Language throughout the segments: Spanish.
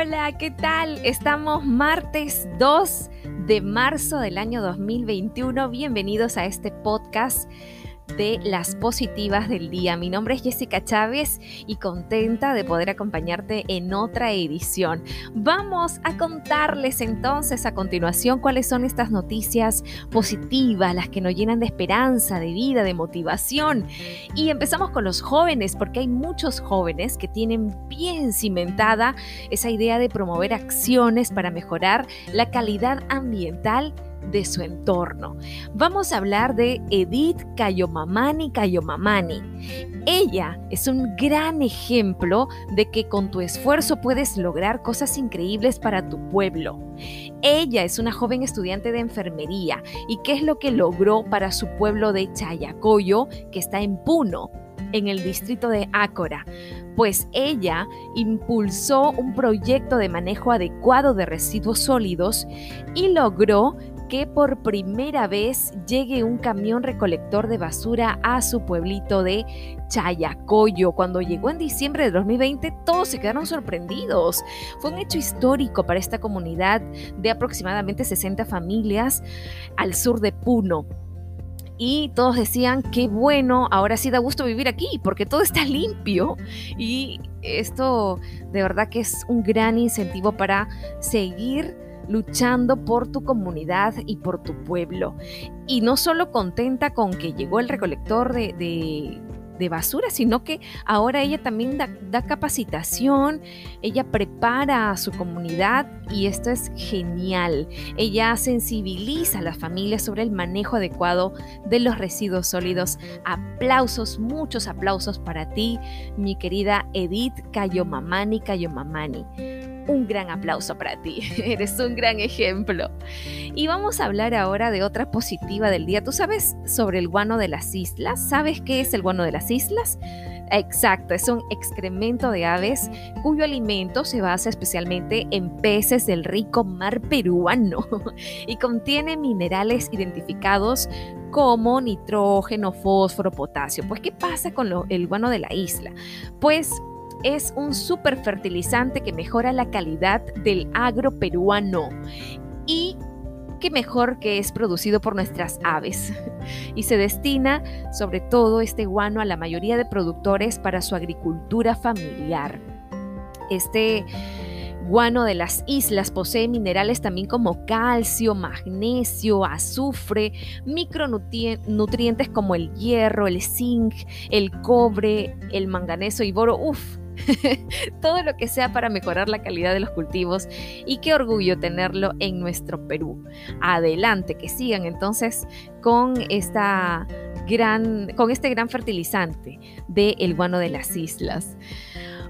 hola, ¿qué tal? Estamos martes 2 de marzo del año 2021. Bienvenidos a este podcast de las positivas del día. Mi nombre es Jessica Chávez y contenta de poder acompañarte en otra edición. Vamos a contarles entonces a continuación cuáles son estas noticias positivas, las que nos llenan de esperanza, de vida, de motivación. Y empezamos con los jóvenes, porque hay muchos jóvenes que tienen bien cimentada esa idea de promover acciones para mejorar la calidad ambiental de su entorno. Vamos a hablar de Edith Kayomamani Kayomamani. Ella es un gran ejemplo de que con tu esfuerzo puedes lograr cosas increíbles para tu pueblo. Ella es una joven estudiante de enfermería y qué es lo que logró para su pueblo de Chayacoyo, que está en Puno, en el distrito de Ácora pues ella impulsó un proyecto de manejo adecuado de residuos sólidos y logró que por primera vez llegue un camión recolector de basura a su pueblito de Chayacoyo. Cuando llegó en diciembre de 2020, todos se quedaron sorprendidos. Fue un hecho histórico para esta comunidad de aproximadamente 60 familias al sur de Puno y todos decían, qué bueno, ahora sí da gusto vivir aquí, porque todo está limpio. Y esto de verdad que es un gran incentivo para seguir luchando por tu comunidad y por tu pueblo. Y no solo contenta con que llegó el recolector de, de, basura, sino que ahora ella también da, capacitación, ella prepara a su comunidad y esto es genial. Ella sensibiliza a las familias sobre el manejo adecuado de los residuos sólidos. Aplausos, muchos aplausos para ti, mi querida Edith Cayomamani Cayomamani un gran aplauso para ti. Eres un gran ejemplo. Y vamos a hablar ahora de otra positiva del día. ¿Tú sabes sobre el guano de las islas? ¿Sabes qué es el guano de las islas? Exacto, es un excremento de aves cuyo alimento se basa especialmente en peces del rico mar peruano y contiene minerales identificados como nitrógeno, fósforo, potasio. Pues, ¿qué pasa con el guano de la isla? Pues es un super fertilizante que mejora la calidad del agro peruano y qué mejor que es producido por nuestras aves y se destina sobre todo este guano a la mayoría de productores para su agricultura familiar. Este guano de las islas posee minerales también como calcio, magnesio, azufre, micronutrientes como el hierro, el zinc, el cobre, el manganeso y boro. Uf, todo lo que sea para mejorar la calidad de los cultivos y qué orgullo tenerlo en nuestro Perú. Adelante, que sigan entonces con esta gran con este gran fertilizante de el guano de las islas.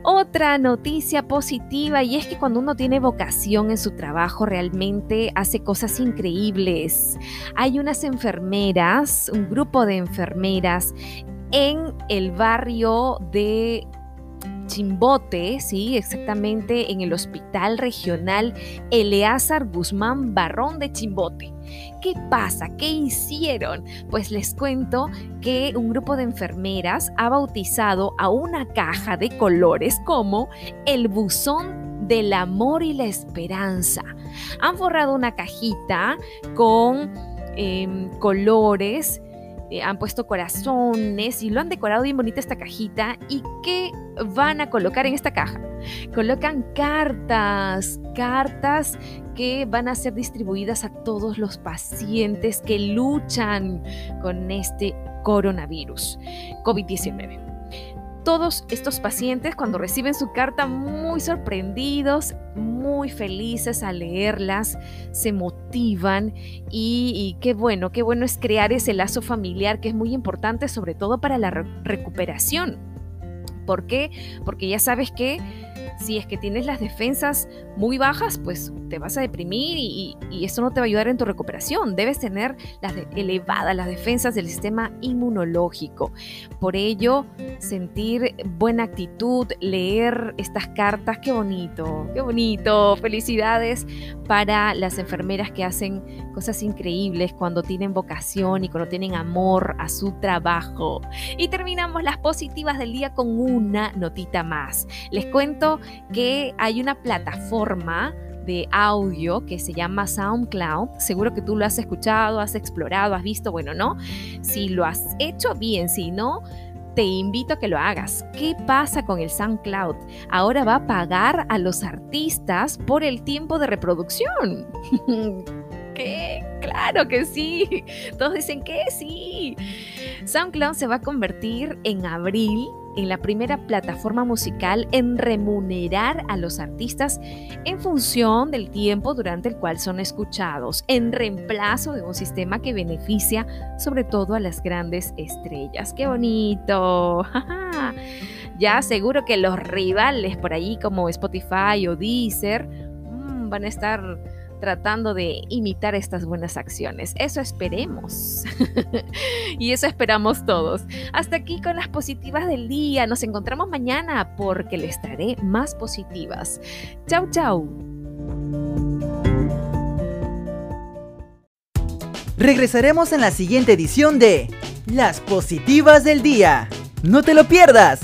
Otra noticia positiva y es que cuando uno tiene vocación en su trabajo realmente hace cosas increíbles. Hay unas enfermeras, un grupo de enfermeras en el barrio de Chimbote, sí, exactamente en el Hospital Regional Eleazar Guzmán Barrón de Chimbote. ¿Qué pasa? ¿Qué hicieron? Pues les cuento que un grupo de enfermeras ha bautizado a una caja de colores como el buzón del amor y la esperanza. Han forrado una cajita con em, colores eh, han puesto corazones y lo han decorado bien bonita esta cajita. ¿Y qué van a colocar en esta caja? Colocan cartas, cartas que van a ser distribuidas a todos los pacientes que luchan con este coronavirus, COVID-19 todos estos pacientes cuando reciben su carta muy sorprendidos, muy felices al leerlas, se motivan y, qué bueno, qué bueno es crear ese lazo familiar que es muy importante sobre todo para la recuperación. ¿Por qué? Porque ya sabes que Si es que tienes las defensas muy bajas, pues te vas a deprimir y, eso no te va a ayudar en tu recuperación. Debes tener las elevadas las defensas del sistema inmunológico. Por ello, sentir buena actitud, leer estas cartas, qué bonito, qué bonito. Felicidades para las enfermeras que hacen cosas increíbles cuando tienen vocación y cuando tienen amor a su trabajo. Y terminamos las positivas del día con una notita más. Les cuento que hay una plataforma de audio que se llama SoundCloud. Seguro que tú lo has escuchado, has explorado, has visto, bueno, ¿no? Si lo has hecho bien, si no, te invito a que lo hagas. ¿Qué pasa con el SoundCloud? Ahora va a pagar a los artistas por el tiempo de reproducción. ¿Qué? Claro que sí. Todos dicen que sí. SoundCloud se va a convertir en abril en la primera plataforma musical en remunerar a los artistas en función del tiempo durante el cual son escuchados, en reemplazo de un sistema que beneficia sobre todo a las grandes estrellas. ¡Qué bonito! ya seguro que los rivales por ahí como Spotify o Deezer mm, van a estar tratando de imitar estas buenas acciones. Eso esperemos. y eso esperamos todos. Hasta aquí con las positivas del día. Nos encontramos mañana porque les traeré más positivas. Chau, chau. Regresaremos en la siguiente edición de Las positivas del día. No te lo pierdas.